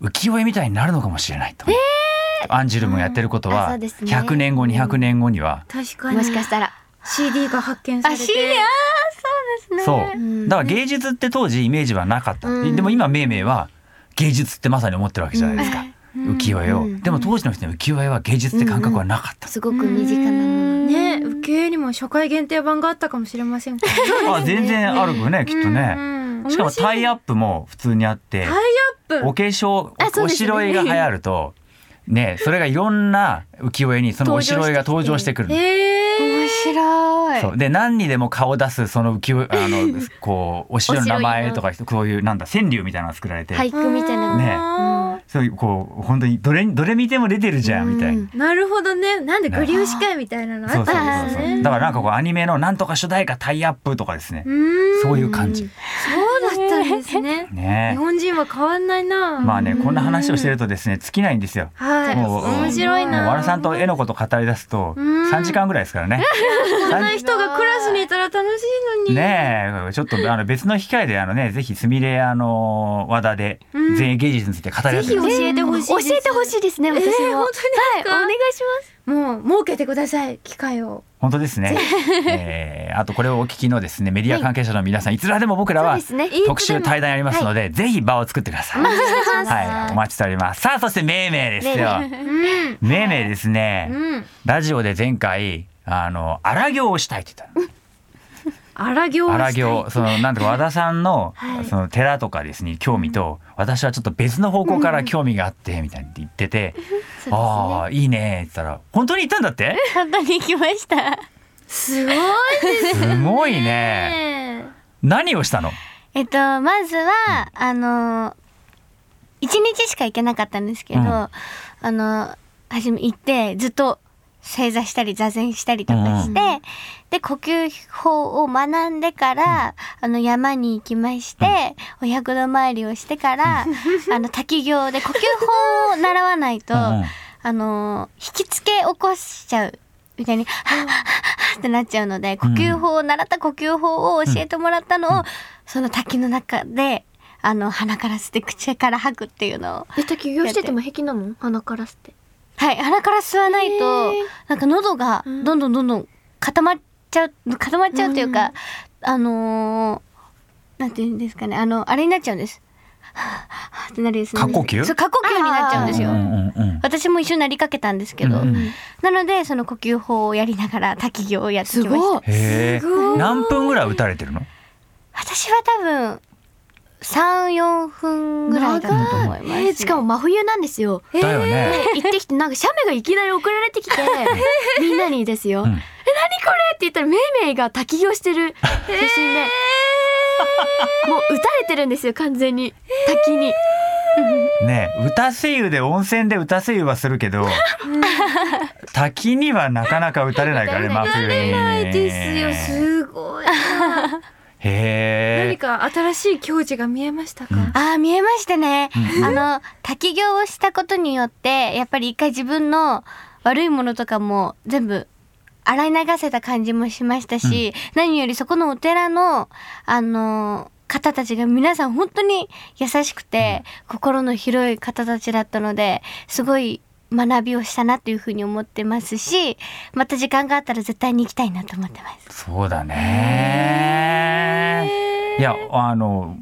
浮世絵みたいになるのかもしれないと、アンジュルムがやってることはそうですね。100年後200年後には、確かにもしかしたら。CD が発見されて。あ CD あそう、う。ん。だから芸術って当時イメージはなかった、うん。でも今命名は芸術ってまさに思ってるわけじゃないですか、浮世絵を、うん。でも当時の人に浮世絵は芸術って感覚はなかった、すごく身近なもの。ね受け絵にも初回限定版があったかもしれませんあ全然あるくねきっとね、うん。しかもタイアップも普通にあって。タイアップお化粧おあそうですね。城絵が流行るとねそれがいろんな浮世絵にそのお城絵が登場してくる面白い。そう。で何にでも顔出すその浮世絵 あのこうお城の名前とかそういうなんだ川柳みたいなのが作られて、俳句みたいな。ね。そういうこう本当にどれどれ見ても出てるじゃんみたいな。なるほどね。なんでグリューシかいみたいなの？あっそうそうたんですそうそうね。だからなんかこうアニメのなんとか主題歌タイアップとかですね。そういう感じ。そうだったんですね。ね。日本人は変わんないな。まあねこんな話をしてるとですね尽きないんですよ。はい。もう面白いもうな和田さんと絵のこと語り出すとうん。3時間ぐらいですからね。こんな人がクラスにいたら楽しいのに。ねえちょっとあの別の機会であのねぜひすみれあの和田でうん。前衛芸術について語り合ってぜひ教えてほしいです。教えてほしいですね私も、えー本当ですか？はいお願いします。もう設けてください機会を本当ですね。えーあとこれをお聞きのですねメディア関係者の皆さん、い、つらでも僕らは特集対談やりますので、ぜひ場を作ってください。はい、お待ちしております。さあそしてめいめいですよ。めいめいですね。うんラジオで前回あの荒行をしたいって言ったの。荒行荒行。そのなんとか和田さんの、はい。その寺とかですね興味と、私はちょっと別の方向から興味があってみたいに言ってて、ああいいねって言ったら本当に行ったんだって？本当に行きました。すごいすごいね。ね何をしたの？えっとまずは、あの一日しか行けなかったんですけど、うん。あの初め行ってずっと正座したり座禅したりとかして、で呼吸法を学んでから、あの山に行きまして、お百度参りをしてから、あの滝行で呼吸法を習わないと、うん。あの引きつけ起こしちゃうみたいに、はっはっはっってなっちゃうので呼吸法を習った呼吸法を教えてもらったのを、その滝の中であの鼻から吸って口から吐くっていうのをえ滝行してても平気なの？鼻から吸ってはい鼻から吸わないとなんか喉がどんどんどんどん固まっちゃう固まっちゃうというか、あのーなんていうんですかねあのあれになっちゃうんです。はってなるですね過呼吸？そう過呼吸になっちゃうんですよ。うんうんうん私も一緒になりかけたんですけど、うんうん。なのでその呼吸法をやりながら滝行をやってきました。へえ何分ぐらい打たれてるの？私は多分34分ぐらいだったと思います、えーしかも真冬なんですよ。だよね。行ってきてなんか写メがいきなり送られてきて みんなにですよ、うん。え何これって言ったらめいめいが滝行してる。写真で、もう打たれてるんですよ完全に。滝に。ねえ歌声優で温泉で歌声優はするけど滝にはなかなか打たれないからね真冬。にないですよすごい何か新しい境地が見えましたか、ああ見えましたね、うん。あの滝行をしたことによってやっぱり一回自分の悪いものとかも全部洗い流せた感じもしましたし、何よりそこのお寺のあの方たちが皆さん本当に優しくて、心の広い方たちだったのですごい学びをしたなというふうに思ってますしまた時間があったら絶対に行きたいなと思ってます。そうだね。いやあの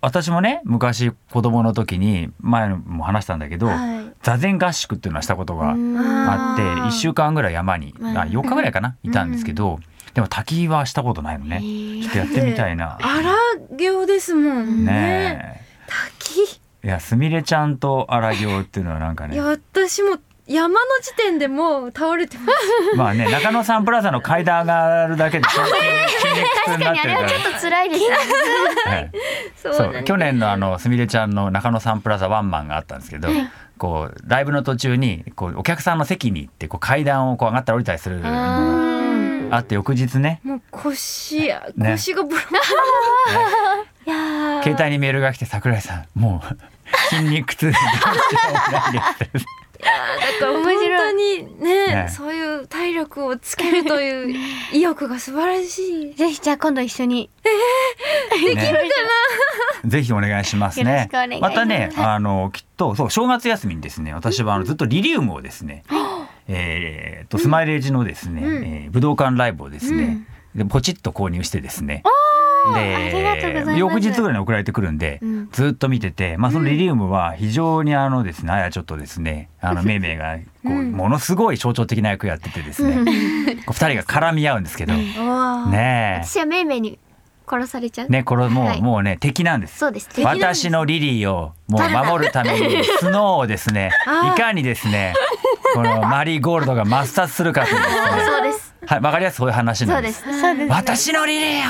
私もね昔子供の時に前も話したんだけど、はい。座禅合宿っていうのはしたことがあって1週間ぐらい山にあ4日ぐらいかないたんですけど、でも滝はしたことないのね。ちょっとやってみたいな。荒行ですもんね。ね滝。えいやすみれちゃんと荒行っていうのはなんかね。いや私も山の時点でもう倒れてます。まあね中野サンプラザの階段上がるだけで筋肉筋肉痛になってるから。ちょっと辛いですはい。そうそう去年のあのすみれちゃんの中野サンプラザワンマンがあったんですけど、こうライブの途中にこうお客さんの席に行ってこう階段をこう上がったり降りたりするのがあって翌日ね。もう腰ね。腰がボロ いやー。携帯にメールが来て桜井さんもう筋肉痛ないです。だから本当にねね。そういう体力をつけるという意欲が素晴らしい。ぜひじゃあ今度一緒に。ね。ぜひお願いしますよろねしくお願いし。まますたね、あのきっとそう正月休みにですね、私はあのずっとリリウムをですね、えー、とスマイレージのですね、えー武道館ライブをですね、でポチッと購入してですね。うございますで翌日ぐらいに送られてくるんで、ずっと見てて、まあ、そのリリウムは非常にあのですね、あやちょっとですねあのめいめいが こう、ものすごい象徴的な役やっててですね、こう二人が絡み合うんですけど、ね私はめいめいに殺されちゃう、えねこれもう、はい。もうね敵なんです。そうです。私のリリーをもう守るためにスノーをですねいかにですねこのマリーゴールドが抹殺するかというですね はいわかりやすいそういう話なそうんでです。すそうです。私のリリーよ。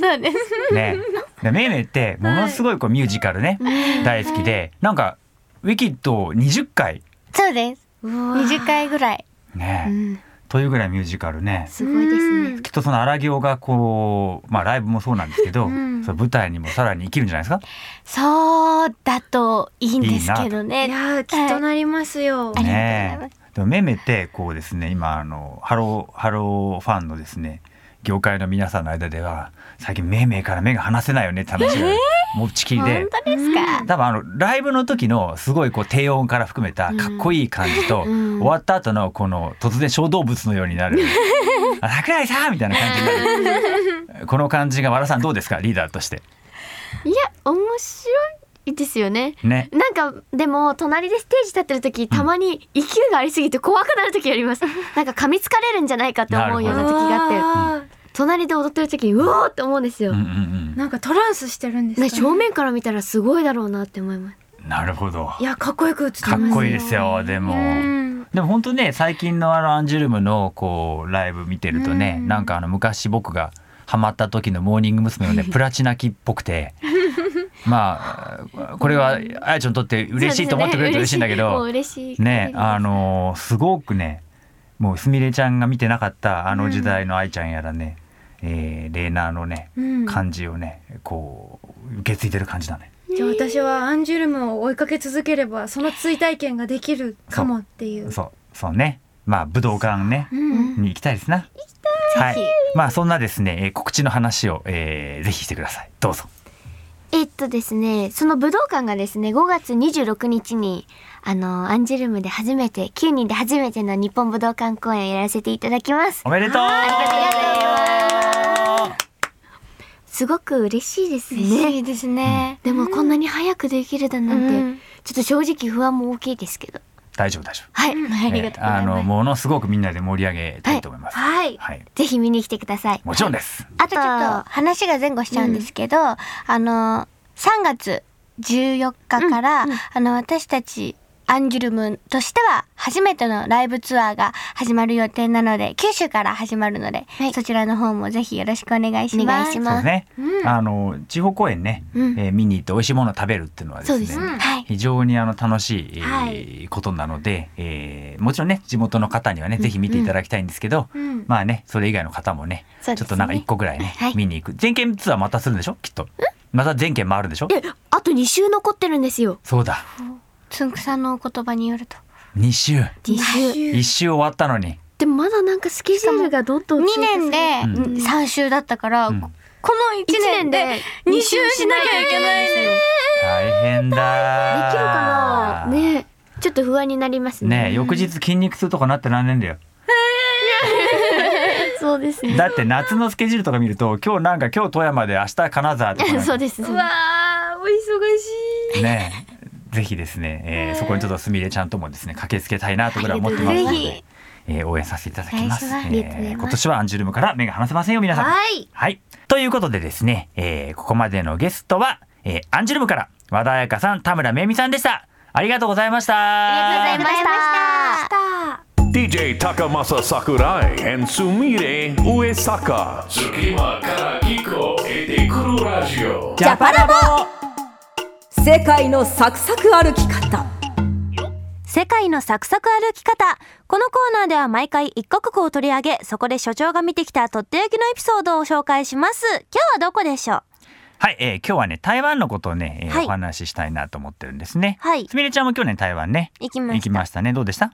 そうです。ね。でめいめいってものすごいこうミュージカルね大好きでなんかウィキッドを20回。そうです。20回ぐらい。ね。というぐらいミュージカルね。すごいですね。きっとその荒行がこうまあライブもそうなんですけど、その舞台にもさらに生きるんじゃないですか？そうだといいんですけどね。いやーきっとなりますよ。ありがとうございねます。えでもめめってこうですね今あのハローハローファンのですね業界の皆さんの間では最近めめから目が離せないよねって話が持ちきりで、本当ですか？多分あのライブの時のすごいこう低音から含めたかっこいい感じと、終わった後のこの突然小動物のようになる「あ桜井さん!」みたいな感じになる。この感じが和田さんどうですか？リーダーとして。いや面白いですよね。ね。なんかでも隣でステージ立ってる時たまに勢いがありすぎて怖くなる時あります。なんか噛みつかれるんじゃないかって思うような時があって。あ隣で踊ってる時にうおーって思うんですよ、うんうんーなんかトランスしてるんですかねね正面から見たらすごいだろうなって思います。うん、なるほど。いやかっこよく映ってますかっこいいですよでも。うん。でも本当ね最近のあのアンジュルムのこうライブ見てるとね、なんかあの昔僕がハマった時のモーニング娘。のねプラチナ期っぽくて。まあこれはあやちゃんにとって嬉しいと思ってくれると嬉しいんだけどねあのすごくねもうすみれちゃんが見てなかったあの時代の愛ちゃんやらね、えーレーナーのねうん。感じをねこう受け継いでる感じだね。じゃあ私はアンジュルムを追いかけ続ければその追体験ができるかもっていう。そう。そうね。まあ武道館ね、うん。に行きたいですな。はい。まあそんなですね、えー告知の話を、えーぜひしてください。どうぞ。えっとですねその武道館がですね5月26日にあのアンジュルムで初めて9人で初めての日本武道館公演をやらせていただきますおめでとう。ありがとうございますすごく嬉しいです嬉しねいですねでもこんなに早くできるだなんて、うんちょっと正直不安も大きいですけど大丈夫大丈夫。はい、ありがとうござあのいますものすごくみんなで盛り上げたいと思います。はいはい。ぜひ見に来てくださいもちろんです。あとちょっと話が前後しちゃうんですけど、あの3月14日から、あの私たちアンジュルムとしては初めてのライブツアーが始まる予定なので九州から始まるので、そちらの方もぜひよろしくお願いします。お願いしまそうですね。あの地方公演ね、えー見に行って美味しいものを食べるっていうのはですね。す。ねはい。非常にあの楽しい、えーはい。ことなので、えーもちろんね地元の方にはね、ぜひ見ていただきたいんですけど、まあねそれ以外の方もねね。ちょっとなんか一個ぐらいね、はい。見に行く。全県ツアーまたするんでしょ？きっと。また全県回るんでしょ？えあと2週残ってるんですよ。そうだつんくさんのお言葉によると。2週。2週。1週。終わったのに。でもまだなんかスケジュールがどんどん2年でうん。3週だったから、ん。この1年で2週しなきゃいけないんですよ。大変だ。できるかな？ね。ちょっと不安になりますね。ね翌日筋肉痛とかなってなんねんだよ。そうですね。だって夏のスケジュールとか見ると今日なんか今日富山で明日金沢とか そうですうわーお忙しい。ねぜひですね、えーそこにちょっとすみれちゃんともですね駆けつけたいなとぐらい思ってますので、えー応援させていただきます。えー今年はアンジュルムから目が離せませんよ皆さん。はいはい。ということでですね、えーここまでのゲストは、えーアンジュルムから和田彩香さん、田村めいみさんでした。ありがとうございました。ありがとうございました。DJ Takamasa Sakurai and Sumire Uesaka. Tsukima Karahiko et Kuru Radio. ジャパラボ世界のサクサク歩き方。世界のサクサク歩き方。このコーナーでは毎回一カ国を取り上げそこで所長が見てきたとっておきのエピソードを紹介します。今日はどこでしょう？はい、えー今日はね台湾のことをね、えーはい。お話ししたいなと思ってるんですね。はい。すみれちゃんも去年台湾ね。行きました。行きましたね。どうでした？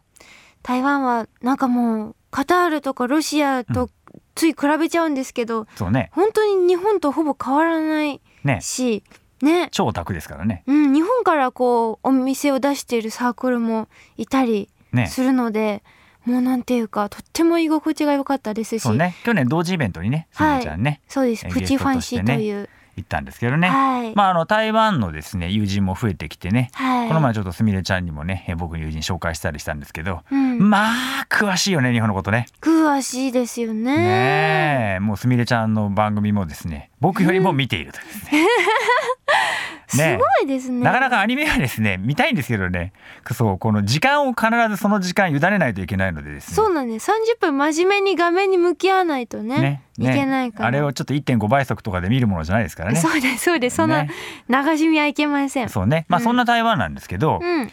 台湾はなんかもうカタールとかロシアとつい比べちゃうんですけど、そうね、本当に日本とほぼ変わらないね。しね。超オタクですからね。うん、日本からこうお店を出しているサークルもいたりね。するので、もうなんていうかとっても居心地が良かったですし。ね、去年同時イベントにね、すみれちゃんね、そうです。えープチファンシーという、行ったんですけどね。はい、まああの台湾のですね友人も増えてきてね、はい、この前ちょっとすみれちゃんにもねえー僕の友人紹介したりしたんですけど、うん、まあ詳しいよね日本のことね。詳しいですよね。ねえ。もうすみれちゃんの番組もですね僕よりも見ているというですね。すごいですね。なかなかアニメはですね見たいんですけどね。そうこの時間を必ずその時間委ねないといけないのでですね。そうなんです。30分真面目に画面に向き合わないとねねいけないから、あれをちょっと1.5倍速とかで見るものじゃないですからね。そうですそうです。そんなね。流し見はいけません。そうね。まあうん。そんな台湾なんですけど、うん。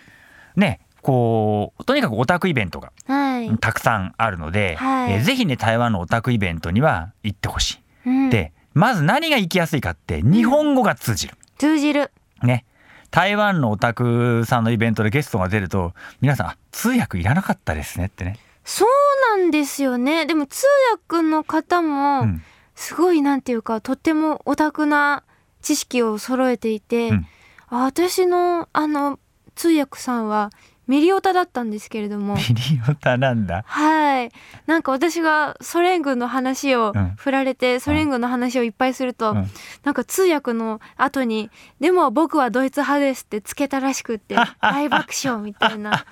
ねこうとにかくオタクイベントがはい、たくさんあるので、はい。えーぜひね台湾のオタクイベントには行ってほしい。うん、でまず何が行きやすいかって日本語が通じる。通じる。ね。台湾のオタクさんのイベントでゲストが出ると皆さんあ通訳いらなかったですねってね。そうなんですよね。でも通訳の方も、うん。すごいなんていうかとってもオタクな知識を揃えていて、うん。あ私のあの通訳さんはミリオタだったんですけれども。ミリオタなんだ。はい。なんか私がソ連軍の話をうん。振られて、ソ連軍の話をいっぱいすると、うん。なんか通訳の後に「でも僕はドイツ派です」ってつけたらしくって大爆笑みたいな。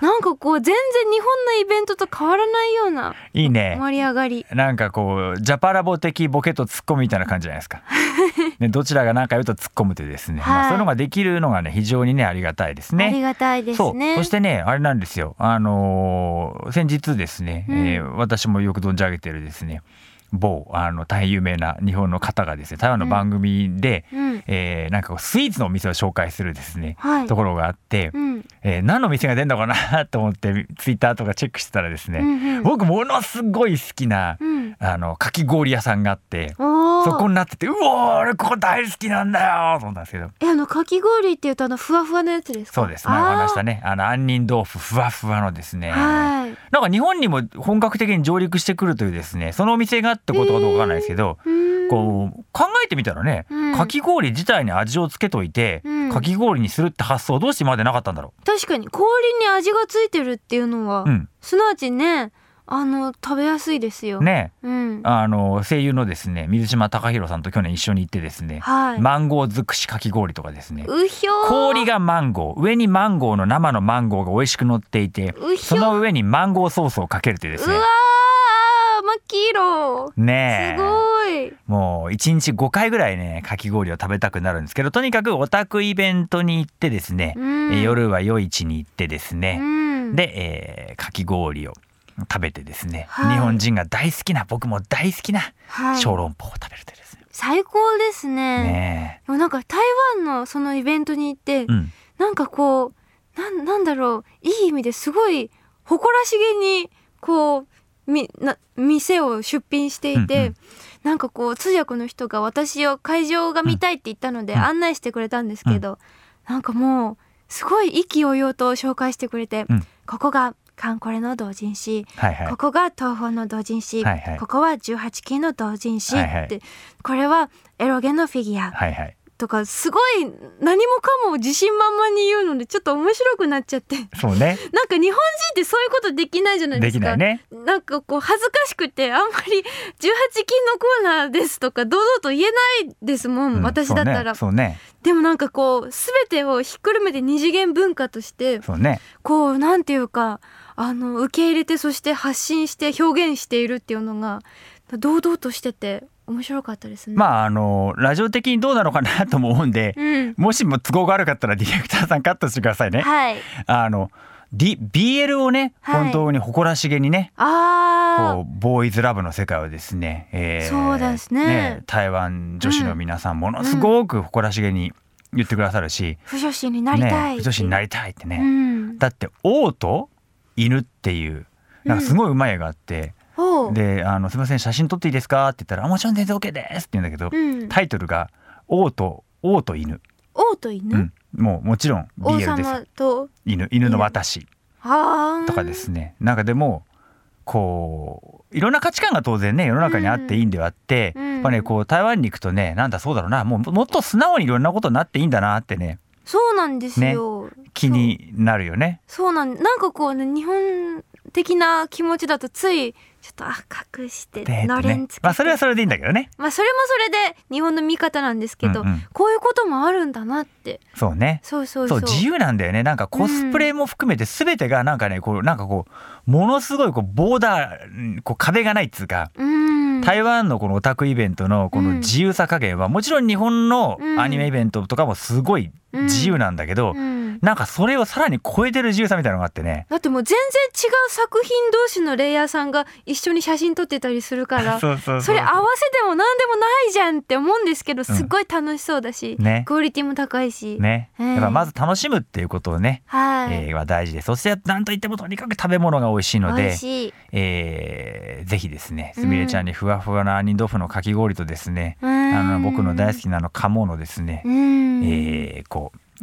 なんかこう全然日本のイベントと変わらないようないいね。盛り上がり。なんかこうジャパラボ的ボケとツッコミみたいな感じじゃないですか。ね、どちらが何か言うと突っ込むというですね、まあ、はいそういうのができるのがね非常にねありがたいですありね。がたいですそうね。そしてねあれなんですよあのー先日ですね、うんえー私もよく存じ上げてるですね某あの大変有名な日本の方がですね台湾の番組で、うん、えーなんかスイーツのお店を紹介するですね、はい。ところがあって、うん、えー何の店が出るのかなと思ってツイッターとかチェックしてたらですね、うんうん。僕ものすごい好きな、うん、あのかき氷屋さんがあっておそこお。になっててうおー俺ここ大好きなんだよと思ったんですけど。えあのかき氷っていうとあのふわふわのやつですか？そうです。ねおあー。話したねあの杏仁豆腐ふわふわのですね。はい。なんか日本にも本格的に上陸してくるというですねそのお店があってことかどうかわかんないですけど、こう考えてみたらね、うんかき氷自体に味をつけといて、うんかき氷にするって発想どうして今までなかったんだろ確かに氷に味がついてるっていうのは、う。うん、すなわちねあの食べやすいですよ。。ねうん。あの声優のですね水島貴弘さんと去年一緒に行ってですね、はい。マンゴー尽くしかき氷とかですねうひょー。氷がマンゴー上にマンゴーの生のマンゴーが美味しく乗っていてその上にマンゴーソースをかけるというですねうわー真っ黄色。ねえすごい。もう1日5回ぐらいねかき氷を食べたくなるんですけどとにかくオタクイベントに行ってですね、うんえー夜は夜市に行ってですね、うん。で、えーかき氷を食べてですね、はい日本人が大好きな僕も大好きなはい。小籠包を食べるとですね。最高ですね。ねでもなんか台湾のそのイベントに行って、えうん、なんかこうなんなんだろういい意味ですごい誇らしげにこうみな店を出品していて、うんうん。なんかこう通訳の人が私を会場が見たいって言ったのでうん。案内してくれたんですけど、なんかもうすごい意気揚々と紹介してくれて、うん。ここがカンコレの同人誌、はいはい。ここが東宝の同人誌、はいはい。ここは18金の同人誌って、はいはい。これはエロゲのフィギュア、はいはいとかすごい何もかも自信満々に言うのでちょっと面白くなっちゃって。そうね。なんか日本人ってそういうことできないじゃないでですきか。ないね。なんかこう恥ずかしくてあんまり18禁のコーナーですとか堂々と言えないですもん、うん私だったら、そうね。でもなんかこう全てをひっくるめて二次元文化としてそうね。こうなんていうかあの受け入れてそして発信して表現しているっていうのが堂々としてて面白かったですね。まああのラジオ的にどうなのかなとも思うんで、うん、もしも都合が悪かったらディレクターさんカットしてくださいね。はい。あの、D、BL をねはい本当に誇らしげにね、あこうボーイズラブの世界をですね,、えーそうですね台湾女子の皆さんものすごく誇らしげに言ってくださるし、あ、不女子になりたい。ね、女子になりたいってね、うん。だって王と犬っていうなんかすごいうまい絵があって。であの「すみません写真撮っていいですか?」って言ったらあ「もちろん全然 OK です」って言うんだけど、うん。タイトルが「王と王と犬」王と犬？うん、もうもちろん王 BL です様と？犬犬の私ああ。とかですねなんかでもこういろんな価値観が当然ね世の中にあっていいんではあって、うんやっぱねこう台湾に行くとねなんだそうだろうなもうもっと素直にいろんなことになっていいんだなってねそうなんですよ。気になるよね。そうなんなんかこうね日本的な気持ちだとついちょっとあ隠してでのれんつけて、まあそれはそれでいいんだけどね。まあそれもそれで日本の見方なんですけど、うんうん。こういうこともあるんだなって。そうね。そうそうそう。自由なんだよね。なんかコスプレも含めて全てがなんかねこうなんかこうものすごいこうボーダーこう壁がないっつうか。うん。台湾のこのオタクイベントのこの自由さ加減はもちろん日本のアニメイベントとかもすごい自由なんだけど、うん。なんかそれをさらに超えてる自由さみたいなのがあってね。だってもう全然違う作品同士のレイヤーさんが一緒に写真撮ってたりするから それ合わせても何でもないじゃんって思うんですけどすっごい楽しそうだし、ね。クオリティも高いし、ね、ええやっぱまず楽しむっていうことをね、はい、えーは大事でそしてなんといってもとにかく食べ物が美味しいの美でい、えーぜひですねすみれちゃんにふわふわな杏仁豆腐のかき氷とですね、うん。あの僕の大好きなあの鴨のですね、うん。えーこう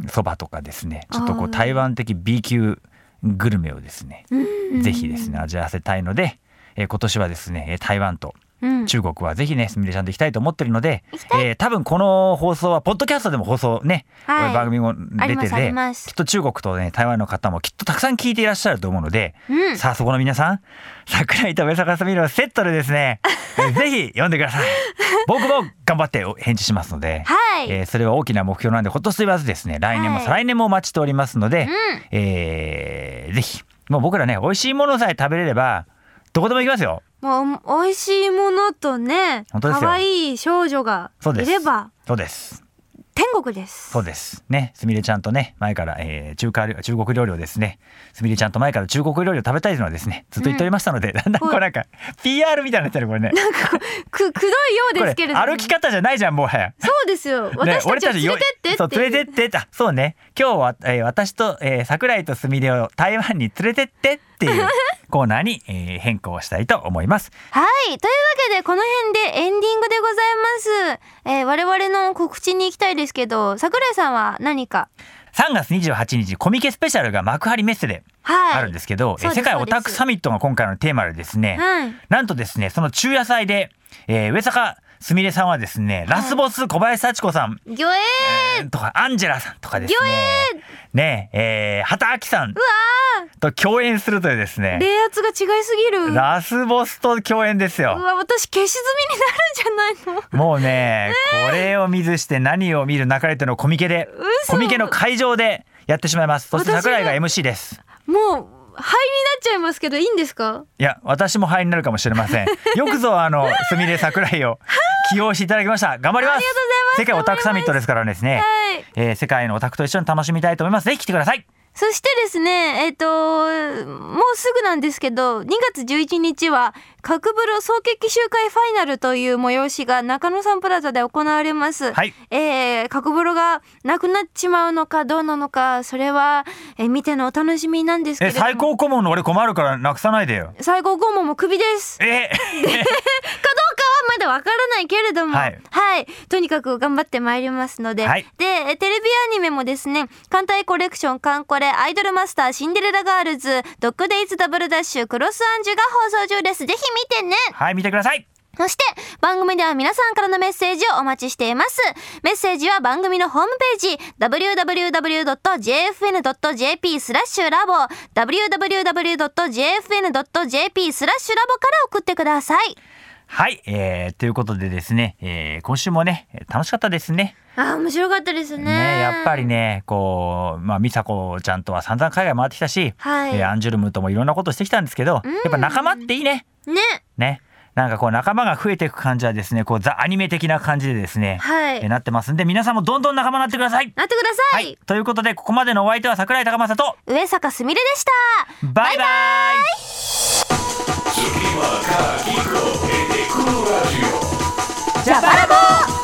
そばとかですねちょっとこう台湾的 B 級グルメをですね、ぜひですね味わわせたいので、えー今年はですねえー台湾とうん。中国はぜひねすみれちゃんと行きたいと思ってるので、えー多分この放送はポッドキャストでも放送ね、はい。番組も出ててますきっと中国とね台湾の方もきっとたくさん聞いていらっしゃると思うので、うん。さあそこの皆さん 桜井と上坂すみれをセットでですね、え ーぜひ読んでください。僕も頑張ってお返事しますので、はい、えーそれは大きな目標なんでほっとして言わずですね来年もはい。再来年もお待ちしておりますので、うん。えーぜひ。もう僕らね美味しいものさえ食べれればどこでも行きますよもう美味しいものとね可愛い少女がそうです。いればそうです。天国です。そうです。ねすみれちゃんとね前から、えー中華料中国料理をですねすみれちゃんと前から中国料理を食べたいというのはですねずっと言っておりましたので、だんだんこうなんか PR みたいになってるこれね。くくどいようですけれども。歩き方じゃないじゃんもはや。そうですよ。私たちを連れてよってそう連れてってってあそうね。今日は、えー私と、えー桜井とすみれを台湾に連れてってっていう コーナーに、えー変更したいと思います。はい。というわけでこの辺でエンディングでございます、えー我々の告知に行きたいですけど桜井さんは何か？3月28日コミケスペシャルが幕張メッセではい。あるんですけど、え世界オタクサミットが今回のテーマでですね、はい。なんとですねその中野祭で、えー上坂すみれさんはですね、ラスボス小林幸子さん。ギョエーとかアンジェラさんとかですね。ねえー、畑明さん。と共演するというですね。冷圧が違いすぎる。うラスボスと共演ですよ。わ私消し済みになるんじゃないの？もうね、これを見ずして何を見る中でとのコミケで、嘘。コミケの会場でやってしまいます。そして桜井が MC です。もう灰になっちゃいますけどいいんですか？いや、私も灰になるかもしれません。よくぞあのすみれ桜井を 起用していただきました。頑張ります。ありがとうございます世界オタクサミットですからですね。はいえー世界のオタクと一緒に楽しみたいと思います。ぜひ来てください。そしてですね、えっ、と、もうすぐなんですけど、2月11日は、角風呂総決起集会ファイナルという催しが中野サンプラザで行われます。はいえー、角風呂がなくなっちまうのかどうなのか、それは、えー見てのお楽しみなんですけれえ、ども。最高顧問の俺困るからなくさないでよ。最高顧問もクビです。え、かどうかはまだわからないけれども、ははいい、とにかく頑張ってまいりますので、はいでえテレビアニメもですね、艦隊コレクションカンコレ、アイドルマスター、シンデレラガールズ、ドッグデイズダブルダッシュ、クロスアンジュが放送中です。ぜひ見てね。はい、見てください。そして番組では皆さんからのメッセージをお待ちしています。メッセージは番組のホームページ www.jfn.jp スラッシュラボ www.jfn.jp スラッシュラボから送ってください。はい、えー、ということでですね、えー、今週もね楽しかったですね。あー面白かったですね。ねやっぱりねこうまあ美佐子ちゃんとは散々海外回ってきたし、はいえーアンジュルムともいろんなことしてきたんですけど、やっぱ仲間っていいね。ね。ね。なんかこう仲間が増えていく感じはですねこうザ・アニメ的な感じでですね、はいえーなってますんで皆さんもどんどん仲間になってください。なってください。はい、ということでここまでのお相手は桜井高政と上坂すみれでした。バイバイ次はカキコエデクロラジオジャパラボ